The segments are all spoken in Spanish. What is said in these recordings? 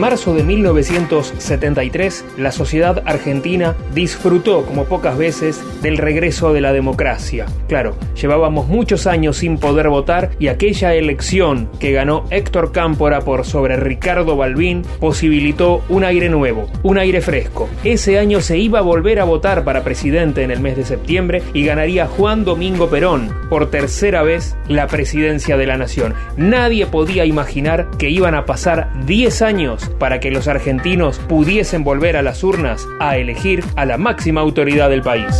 marzo de 1973, la sociedad argentina disfrutó como pocas veces del regreso de la democracia. Claro, llevábamos muchos años sin poder votar y aquella elección que ganó Héctor Cámpora por sobre Ricardo Balbín posibilitó un aire nuevo, un aire fresco. Ese año se iba a volver a votar para presidente en el mes de septiembre y ganaría Juan Domingo Perón por tercera vez la presidencia de la nación. Nadie podía imaginar que iban a pasar 10 años para que los argentinos pudiesen volver a las urnas a elegir a la máxima autoridad del país.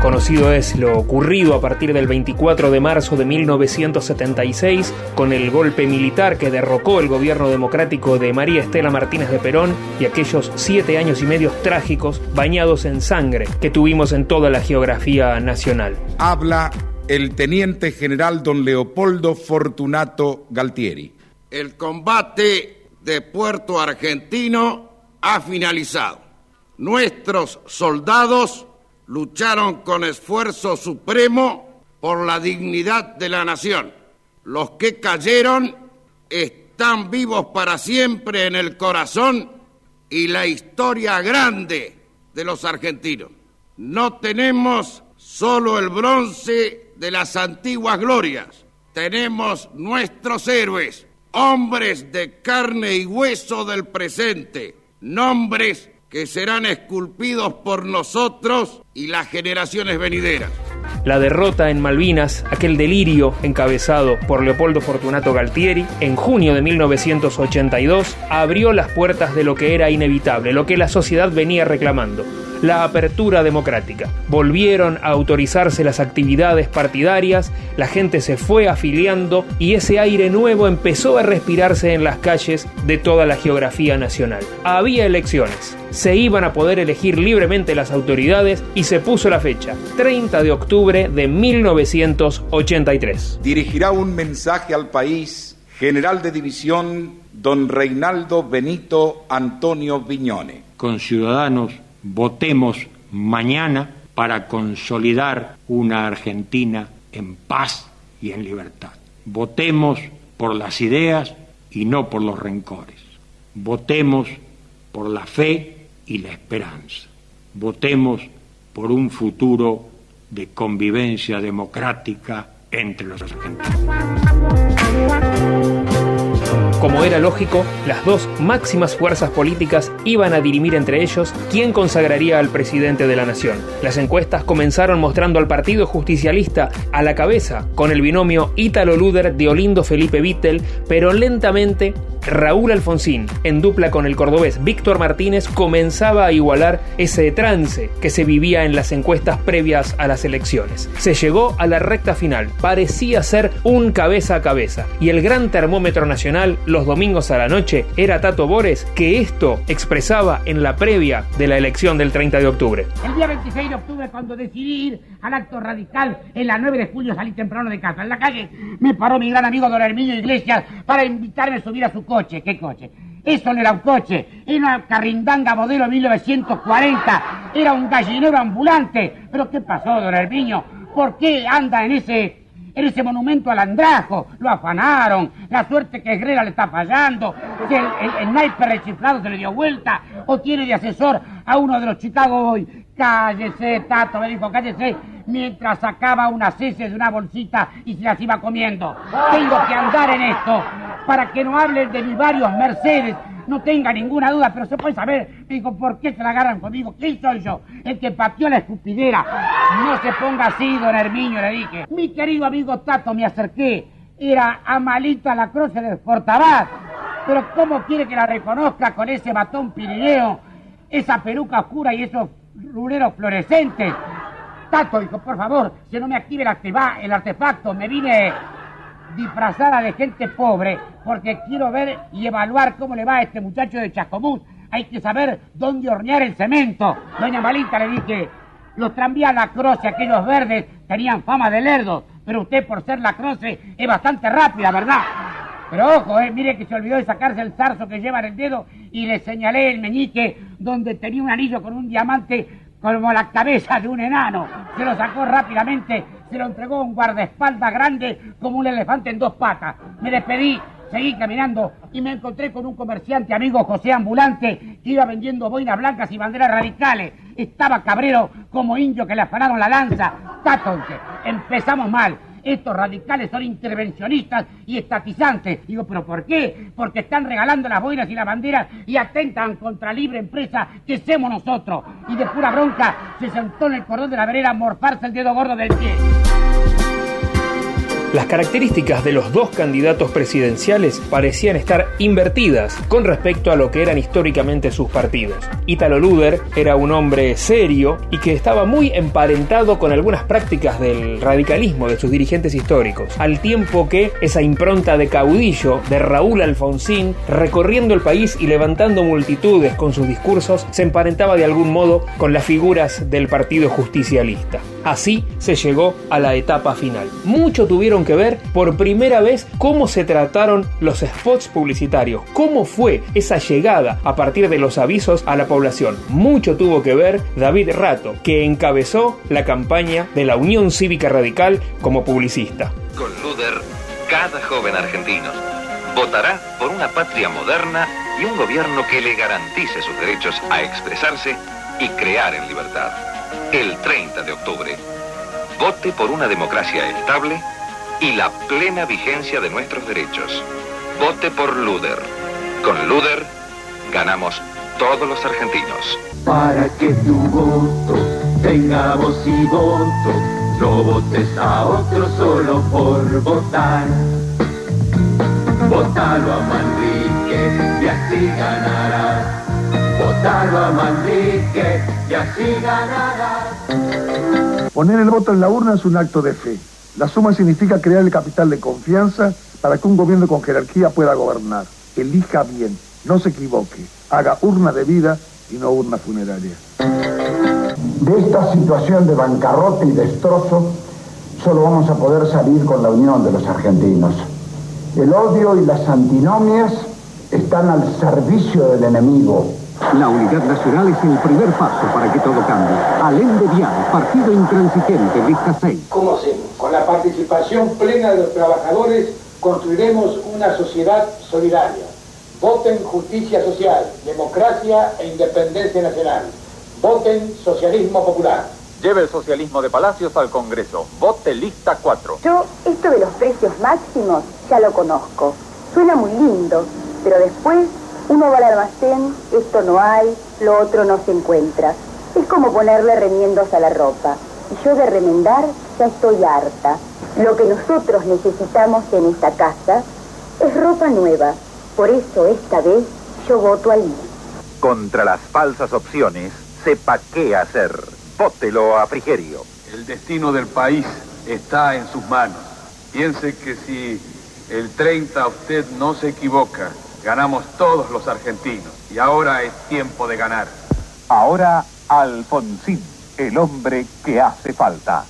Conocido es lo ocurrido a partir del 24 de marzo de 1976 con el golpe militar que derrocó el gobierno democrático de María Estela Martínez de Perón y aquellos siete años y medio trágicos bañados en sangre que tuvimos en toda la geografía nacional. Habla el teniente general don Leopoldo Fortunato Galtieri. El combate de Puerto Argentino ha finalizado. Nuestros soldados lucharon con esfuerzo supremo por la dignidad de la nación. Los que cayeron están vivos para siempre en el corazón y la historia grande de los argentinos. No tenemos solo el bronce de las antiguas glorias, tenemos nuestros héroes, hombres de carne y hueso del presente, nombres que serán esculpidos por nosotros y las generaciones venideras. La derrota en Malvinas, aquel delirio encabezado por Leopoldo Fortunato Galtieri, en junio de 1982, abrió las puertas de lo que era inevitable, lo que la sociedad venía reclamando, la apertura democrática. Volvieron a autorizarse las actividades partidarias, la gente se fue afiliando y ese aire nuevo empezó a respirarse en las calles de toda la geografía nacional. Había elecciones, se iban a poder elegir libremente las autoridades y se puso la fecha, 30 de octubre de 1983. Dirigirá un mensaje al país general de división don Reinaldo Benito Antonio Viñone. Con ciudadanos votemos mañana para consolidar una Argentina en paz y en libertad. Votemos por las ideas y no por los rencores. Votemos por la fe y la esperanza. Votemos por un futuro de convivencia democrática entre los argentinos. Como era lógico, las dos máximas fuerzas políticas iban a dirimir entre ellos quién consagraría al presidente de la nación. Las encuestas comenzaron mostrando al Partido Justicialista a la cabeza con el binomio Ítalo Luder de Olindo Felipe Vittel, pero lentamente Raúl Alfonsín, en dupla con el cordobés Víctor Martínez, comenzaba a igualar ese trance que se vivía en las encuestas previas a las elecciones. Se llegó a la recta final, parecía ser un cabeza a cabeza, y el gran termómetro nacional los domingos a la noche era Tato Bores, que esto expresaba en la previa de la elección del 30 de octubre. El día 26 de octubre, cuando decidí ir al acto radical, en la 9 de julio salí temprano de casa. En la calle me paró mi gran amigo don Herminio Iglesias para invitarme a subir a su coche. ¿Qué coche? Eso no era un coche, era una carrindanga modelo 1940, era un gallinero ambulante. ¿Pero qué pasó, don Herminio? ¿Por qué anda en ese en ese monumento al andrajo, lo afanaron, la suerte que Herrera le está fallando, que el, el, sniper rechiflado se le dio vuelta, o tiene de asesor a uno de los Chicago hoy. Cállese, Tato, me dijo, cállese, mientras sacaba unas heces de una bolsita y se las iba comiendo. Tengo que andar en esto para que no hablen de mis varios Mercedes, no tenga ninguna duda, pero se puede saber, me dijo, ¿por qué se la agarran conmigo? ¿Quién soy yo? El que pateó la escupidera. No se ponga así, don Hermiño, le dije. Mi querido amigo Tato, me acerqué. Era Amalita la Cruz del Portabat. Pero ¿cómo quiere que la reconozca con ese batón pirineo, esa peluca oscura y esos ruleros fluorescentes? Tato, dijo, por favor, si no me active el, el artefacto, me vine disfrazada de gente pobre porque quiero ver y evaluar cómo le va a este muchacho de Chacomús. Hay que saber dónde hornear el cemento. Doña Malita le dije, los tranvías la croce, aquellos verdes, tenían fama de lerdos, pero usted por ser la croce es bastante rápida, ¿verdad? Pero ojo, eh, mire que se olvidó de sacarse el zarzo que lleva en el dedo y le señalé el meñique donde tenía un anillo con un diamante como la cabeza de un enano. Se lo sacó rápidamente, se lo entregó a un guardaespaldas grande como un elefante en dos patas. Me despedí Seguí caminando y me encontré con un comerciante amigo José Ambulante que iba vendiendo boinas blancas y banderas radicales. Estaba cabrero como indio que le afanaron la lanza. Tátonse, empezamos mal. Estos radicales son intervencionistas y estatizantes. Digo, ¿pero por qué? Porque están regalando las boinas y las banderas y atentan contra libre empresa que somos nosotros. Y de pura bronca se sentó en el cordón de la vereda a morfarse el dedo gordo del pie. Las características de los dos candidatos presidenciales parecían estar invertidas con respecto a lo que eran históricamente sus partidos. Italo Luder era un hombre serio y que estaba muy emparentado con algunas prácticas del radicalismo de sus dirigentes históricos, al tiempo que esa impronta de caudillo de Raúl Alfonsín, recorriendo el país y levantando multitudes con sus discursos, se emparentaba de algún modo con las figuras del Partido Justicialista. Así se llegó a la etapa final. Mucho tuvieron que ver por primera vez cómo se trataron los spots publicitarios, cómo fue esa llegada a partir de los avisos a la población. Mucho tuvo que ver David Rato, que encabezó la campaña de la Unión Cívica Radical como publicista. Con Luder, cada joven argentino votará por una patria moderna y un gobierno que le garantice sus derechos a expresarse y crear en libertad el 30 de octubre. Vote por una democracia estable y la plena vigencia de nuestros derechos. Vote por Luder. Con Luder ganamos todos los argentinos. Para que tu voto tenga voz y voto, no votes a otro solo por votar. Votalo a Manrique y así ganarás. Votalo a Manrique y así ganarás. Poner el voto en la urna es un acto de fe. La suma significa crear el capital de confianza para que un gobierno con jerarquía pueda gobernar. Elija bien, no se equivoque, haga urna de vida y no urna funeraria. De esta situación de bancarrota y destrozo solo vamos a poder salir con la unión de los argentinos. El odio y las antinomias están al servicio del enemigo. La unidad nacional es el primer paso para que todo cambie. Alem de Vial, partido intransigente, lista 6. ¿Cómo hacemos? Con la participación plena de los trabajadores construiremos una sociedad solidaria. Voten justicia social, democracia e independencia nacional. Voten socialismo popular. Lleve el socialismo de Palacios al Congreso. Vote lista 4. Yo esto de los precios máximos ya lo conozco. Suena muy lindo, pero después uno va al almacén, esto no hay, lo otro no se encuentra. Es como ponerle remiendos a la ropa. Y yo de remendar ya estoy harta. Lo que nosotros necesitamos en esta casa es ropa nueva. Por eso esta vez yo voto al. Contra las falsas opciones, sepa qué hacer. Vótelo a Frigerio. El destino del país está en sus manos. Piense que si el 30 usted no se equivoca, ganamos todos los argentinos. Y ahora es tiempo de ganar. Ahora Alfonsín, el hombre que hace falta.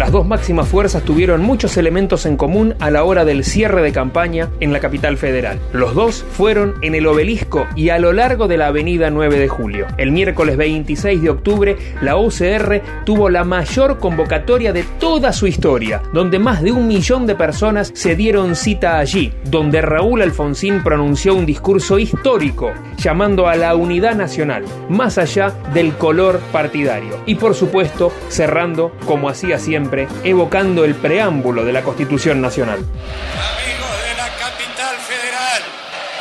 Las dos máximas fuerzas tuvieron muchos elementos en común a la hora del cierre de campaña en la capital federal. Los dos fueron en el obelisco y a lo largo de la avenida 9 de julio. El miércoles 26 de octubre, la OCR tuvo la mayor convocatoria de toda su historia, donde más de un millón de personas se dieron cita allí, donde Raúl Alfonsín pronunció un discurso histórico llamando a la unidad nacional, más allá del color partidario. Y por supuesto, cerrando, como hacía siempre, evocando el preámbulo de la Constitución Nacional. Amigos de la capital federal,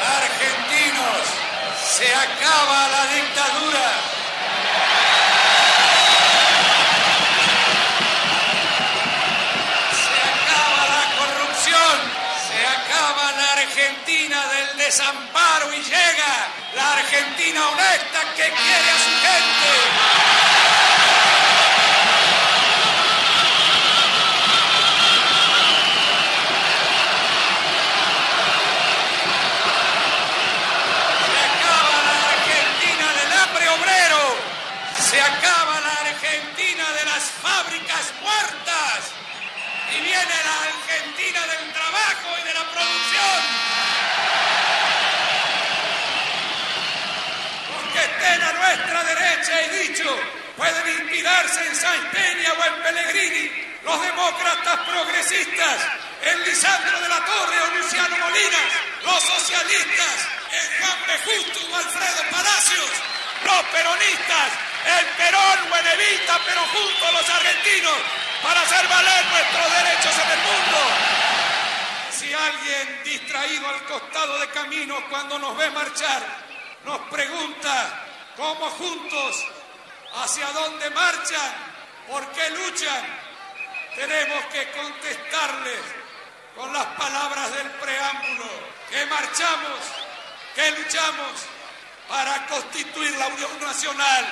argentinos, se acaba la dictadura. Se acaba la corrupción, se acaba la Argentina del desamparo y llega la Argentina honesta que quiere a su gente. Para hacer valer nuestros derechos en el mundo. Si alguien distraído al costado de camino cuando nos ve marchar nos pregunta cómo juntos, hacia dónde marchan, por qué luchan, tenemos que contestarles con las palabras del preámbulo, que marchamos, que luchamos para constituir la Unión Nacional,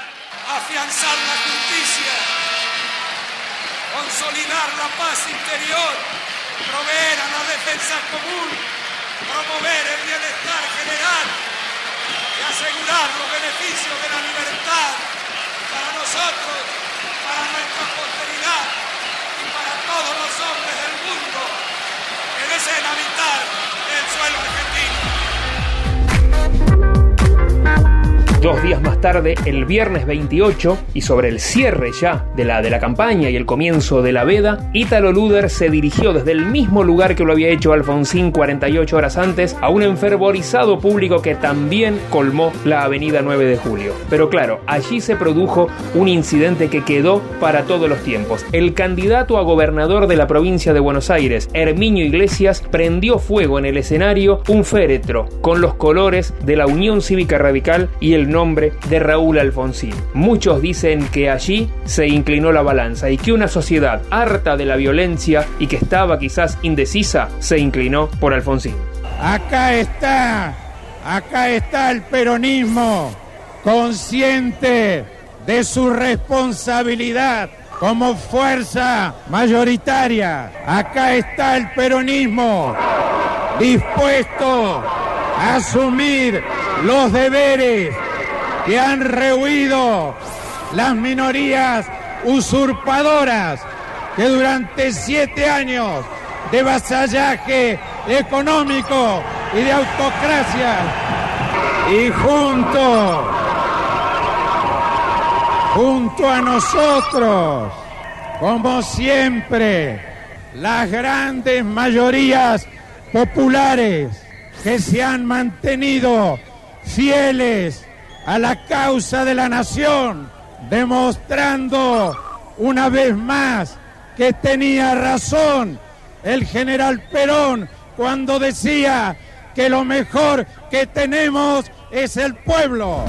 afianzar la justicia, consolidar la paz interior, proveer a la defensa común, promover el bienestar general y asegurar los beneficios de la libertad para nosotros, para nuestra Dos días más tarde, el viernes 28, y sobre el cierre ya de la, de la campaña y el comienzo de la veda, Ítalo Luder se dirigió desde el mismo lugar que lo había hecho Alfonsín 48 horas antes a un enfervorizado público que también colmó la avenida 9 de julio. Pero claro, allí se produjo un incidente que quedó para todos los tiempos. El candidato a gobernador de la provincia de Buenos Aires, Herminio Iglesias, prendió fuego en el escenario un féretro con los colores de la Unión Cívica Radical y el nombre de Raúl Alfonsín. Muchos dicen que allí se inclinó la balanza y que una sociedad harta de la violencia y que estaba quizás indecisa se inclinó por Alfonsín. Acá está, acá está el peronismo, consciente de su responsabilidad como fuerza mayoritaria. Acá está el peronismo, dispuesto a asumir los deberes que han rehuido las minorías usurpadoras que durante siete años de vasallaje económico y de autocracia y junto junto a nosotros como siempre las grandes mayorías populares que se han mantenido fieles a la causa de la nación, demostrando una vez más que tenía razón el general Perón cuando decía que lo mejor que tenemos es el pueblo.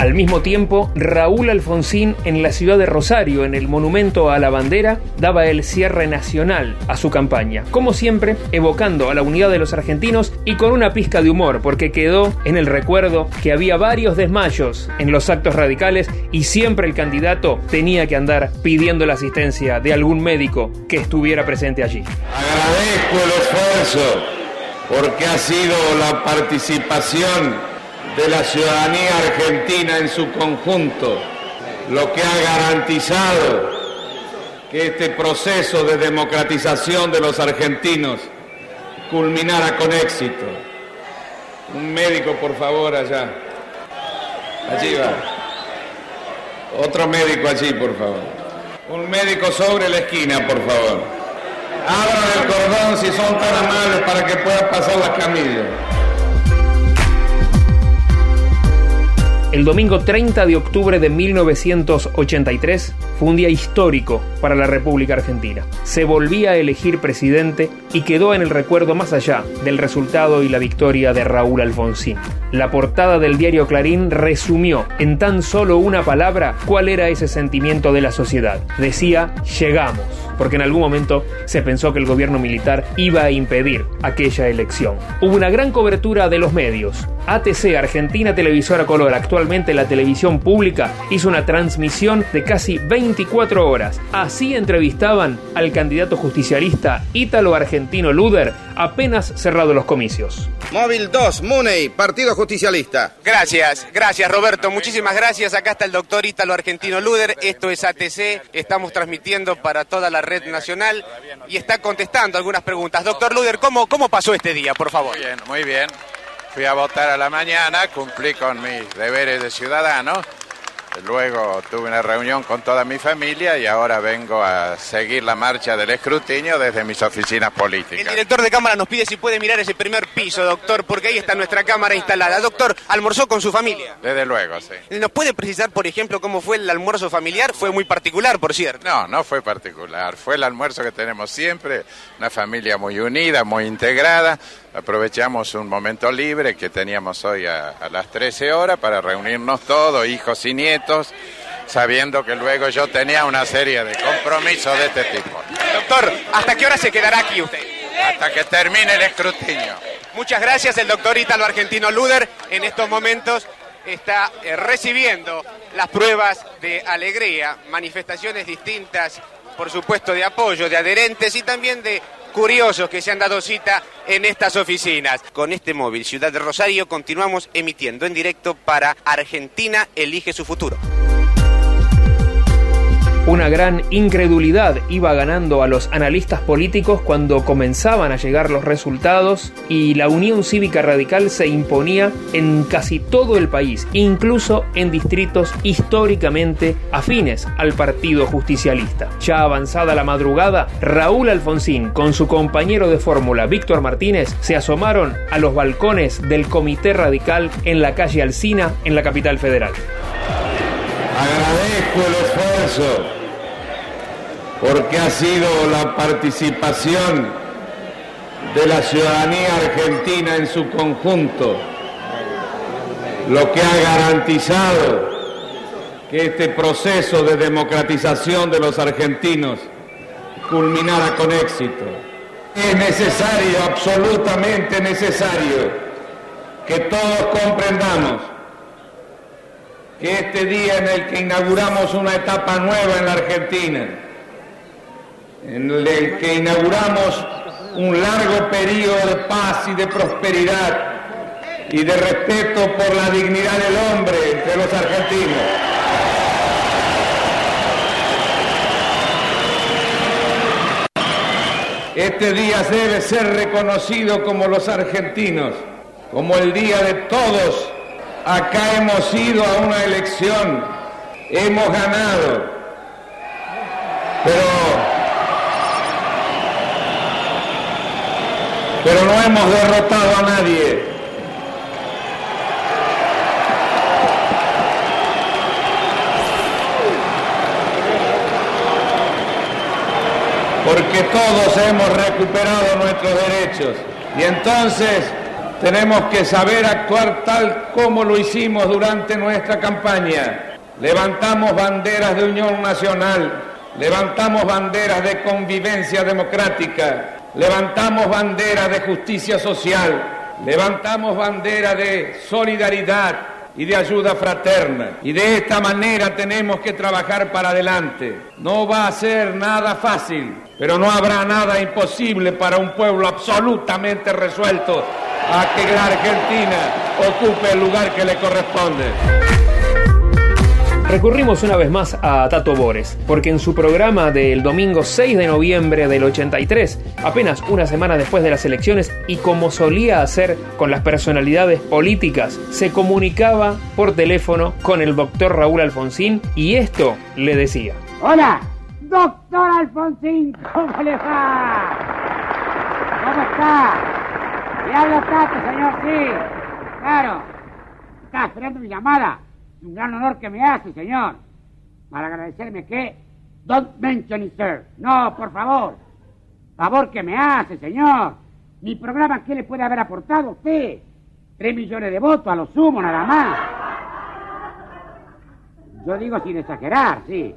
Al mismo tiempo, Raúl Alfonsín en la ciudad de Rosario, en el monumento a la bandera, daba el cierre nacional a su campaña, como siempre evocando a la unidad de los argentinos y con una pizca de humor, porque quedó en el recuerdo que había varios desmayos en los actos radicales y siempre el candidato tenía que andar pidiendo la asistencia de algún médico que estuviera presente allí. Agradezco el esfuerzo porque ha sido la participación de la ciudadanía argentina en su conjunto, lo que ha garantizado que este proceso de democratización de los argentinos culminara con éxito. Un médico, por favor, allá. Allí va. Otro médico allí, por favor. Un médico sobre la esquina, por favor. Abran el cordón si son tan amables para que pueda pasar la camilla. El domingo 30 de octubre de 1983 fue un día histórico para la República Argentina. Se volvía a elegir presidente y quedó en el recuerdo más allá del resultado y la victoria de Raúl Alfonsín. La portada del diario Clarín resumió en tan solo una palabra cuál era ese sentimiento de la sociedad. Decía, llegamos, porque en algún momento se pensó que el gobierno militar iba a impedir aquella elección. Hubo una gran cobertura de los medios. ATC, Argentina Televisora Color, actualmente la televisión pública, hizo una transmisión de casi 24 horas. Así entrevistaban al candidato justicialista ítalo-argentino Luder apenas cerrado los comicios. Móvil 2, Muney, Partido Justicialista. Gracias, gracias Roberto, muchísimas gracias. Acá está el doctor Ítalo Argentino Luder, esto es ATC, estamos transmitiendo para toda la red nacional y está contestando algunas preguntas. Doctor Luder, ¿cómo, cómo pasó este día, por favor? Muy bien, muy bien. Fui a votar a la mañana, cumplí con mis deberes de ciudadano Luego tuve una reunión con toda mi familia y ahora vengo a seguir la marcha del escrutinio desde mis oficinas políticas. El director de cámara nos pide si puede mirar ese primer piso, doctor, porque ahí está nuestra cámara instalada. Doctor, ¿almorzó con su familia? Desde luego, sí. ¿Nos puede precisar, por ejemplo, cómo fue el almuerzo familiar? Fue muy particular, por cierto. No, no fue particular. Fue el almuerzo que tenemos siempre, una familia muy unida, muy integrada. Aprovechamos un momento libre que teníamos hoy a, a las 13 horas para reunirnos todos, hijos y nietos, sabiendo que luego yo tenía una serie de compromisos de este tipo. Doctor, ¿hasta qué hora se quedará aquí usted? Hasta que termine el escrutinio. Muchas gracias, el doctor Ítalo Argentino Luder en estos momentos está eh, recibiendo las pruebas de alegría, manifestaciones distintas, por supuesto de apoyo, de adherentes y también de curiosos que se han dado cita en estas oficinas. Con este móvil Ciudad de Rosario continuamos emitiendo en directo para Argentina Elige su futuro. Una gran incredulidad iba ganando a los analistas políticos cuando comenzaban a llegar los resultados y la Unión Cívica Radical se imponía en casi todo el país, incluso en distritos históricamente afines al Partido Justicialista. Ya avanzada la madrugada, Raúl Alfonsín con su compañero de fórmula Víctor Martínez se asomaron a los balcones del Comité Radical en la calle Alsina en la capital federal. Agradezco el esfuerzo porque ha sido la participación de la ciudadanía argentina en su conjunto lo que ha garantizado que este proceso de democratización de los argentinos culminara con éxito. Es necesario, absolutamente necesario, que todos comprendamos que este día en el que inauguramos una etapa nueva en la Argentina, en el que inauguramos un largo periodo de paz y de prosperidad y de respeto por la dignidad del hombre entre los argentinos. Este día debe ser reconocido como los argentinos, como el día de todos. Acá hemos ido a una elección, hemos ganado, pero pero no hemos derrotado a nadie. Porque todos hemos recuperado nuestros derechos. Y entonces tenemos que saber actuar tal como lo hicimos durante nuestra campaña. Levantamos banderas de unión nacional, levantamos banderas de convivencia democrática, levantamos bandera de justicia social, levantamos bandera de solidaridad y de ayuda fraterna. Y de esta manera tenemos que trabajar para adelante. No va a ser nada fácil, pero no habrá nada imposible para un pueblo absolutamente resuelto a que la Argentina ocupe el lugar que le corresponde. Recurrimos una vez más a Tato Bores, porque en su programa del domingo 6 de noviembre del 83, apenas una semana después de las elecciones y como solía hacer con las personalidades políticas, se comunicaba por teléfono con el doctor Raúl Alfonsín y esto le decía. Hola, doctor Alfonsín, ¿cómo le va? ¿Cómo está? Le habla Tato, señor, sí. Claro. Está esperando mi llamada. Un gran honor que me hace, señor. Para agradecerme que... Don't mention it, sir. No, por favor. Favor que me hace, señor. Mi programa, ¿qué le puede haber aportado usted? Tres millones de votos, a lo sumo, nada más. Yo digo sin exagerar, sí.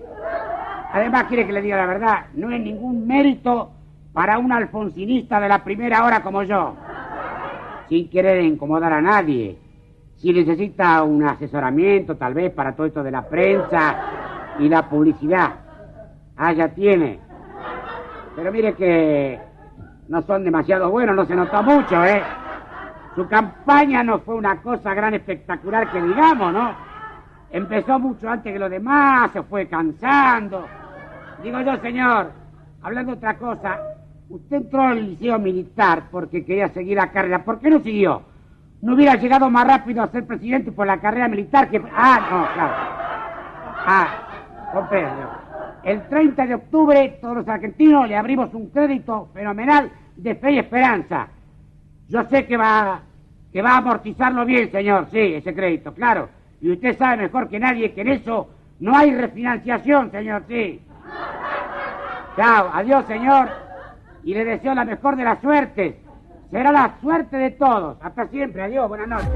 Además, quiere que le diga la verdad, no es ningún mérito para un alfonsinista de la primera hora como yo. Sin querer incomodar a nadie. Si necesita un asesoramiento, tal vez, para todo esto de la prensa y la publicidad. Ah, ya tiene. Pero mire que no son demasiado buenos, no se notó mucho, ¿eh? Su campaña no fue una cosa gran espectacular que digamos, ¿no? Empezó mucho antes que los demás, se fue cansando. Digo yo, señor, hablando de otra cosa, usted entró al liceo militar porque quería seguir la carrera. ¿Por qué no siguió? ¿No hubiera llegado más rápido a ser presidente por la carrera militar que... Ah, no, claro. Ah, comprendo. El 30 de octubre todos los argentinos le abrimos un crédito fenomenal de fe y esperanza. Yo sé que va, que va a amortizarlo bien, señor, sí, ese crédito, claro. Y usted sabe mejor que nadie que en eso no hay refinanciación, señor, sí. Chao, adiós, señor. Y le deseo la mejor de las suertes. Será la suerte de todos. Hasta siempre, adiós, buenas noches.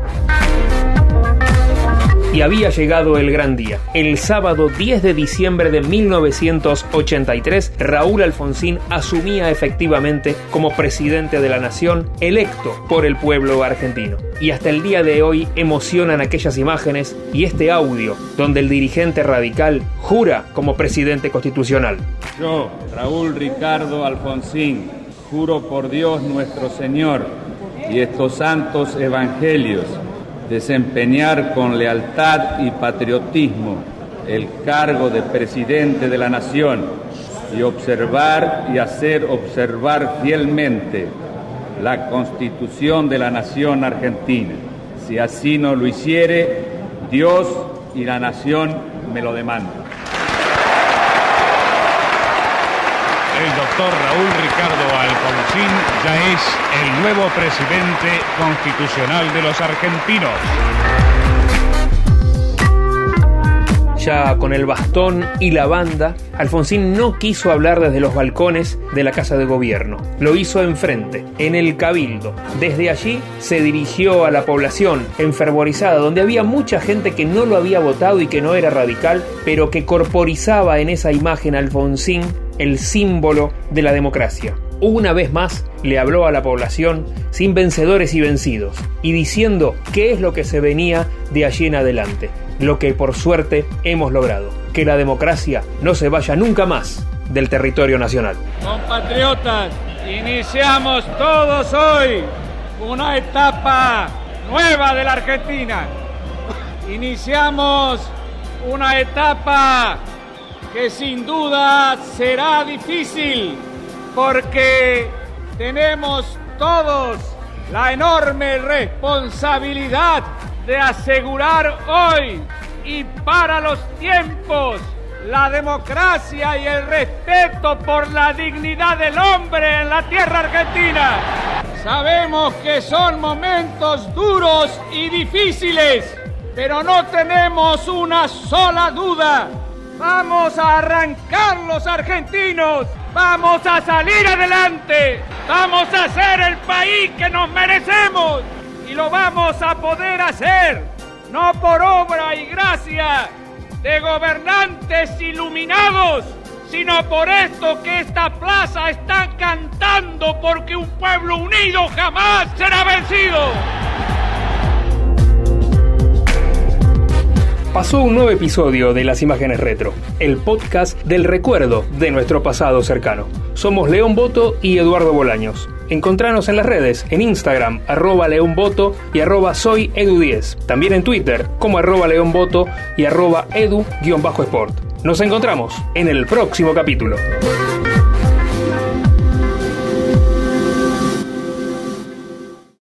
Y había llegado el gran día. El sábado 10 de diciembre de 1983, Raúl Alfonsín asumía efectivamente como presidente de la nación, electo por el pueblo argentino. Y hasta el día de hoy emocionan aquellas imágenes y este audio donde el dirigente radical jura como presidente constitucional. Yo, Raúl Ricardo Alfonsín, juro por Dios nuestro Señor y estos santos evangelios desempeñar con lealtad y patriotismo el cargo de presidente de la nación y observar y hacer observar fielmente la constitución de la nación argentina. Si así no lo hiciere, Dios y la nación me lo demandan. El Raúl Ricardo Alfonsín ya es el nuevo presidente constitucional de los argentinos. Ya con el bastón y la banda, Alfonsín no quiso hablar desde los balcones de la Casa de Gobierno. Lo hizo enfrente, en el Cabildo. Desde allí se dirigió a la población enfervorizada, donde había mucha gente que no lo había votado y que no era radical, pero que corporizaba en esa imagen Alfonsín el símbolo de la democracia. Una vez más le habló a la población sin vencedores y vencidos, y diciendo qué es lo que se venía de allí en adelante, lo que por suerte hemos logrado, que la democracia no se vaya nunca más del territorio nacional. Compatriotas, iniciamos todos hoy una etapa nueva de la Argentina. Iniciamos una etapa que sin duda será difícil porque tenemos todos la enorme responsabilidad de asegurar hoy y para los tiempos la democracia y el respeto por la dignidad del hombre en la tierra argentina. Sabemos que son momentos duros y difíciles, pero no tenemos una sola duda Vamos a arrancar los argentinos. Vamos a salir adelante. Vamos a ser el país que nos merecemos. Y lo vamos a poder hacer. No por obra y gracia de gobernantes iluminados, sino por esto que esta plaza está cantando porque un pueblo unido jamás será vencido. Pasó un nuevo episodio de Las Imágenes Retro, el podcast del recuerdo de nuestro pasado cercano. Somos León Boto y Eduardo Bolaños. Encontranos en las redes, en Instagram, arroba leonboto y arroba soy edu10. También en Twitter, como arroba leonboto y arroba edu-sport. Nos encontramos en el próximo capítulo.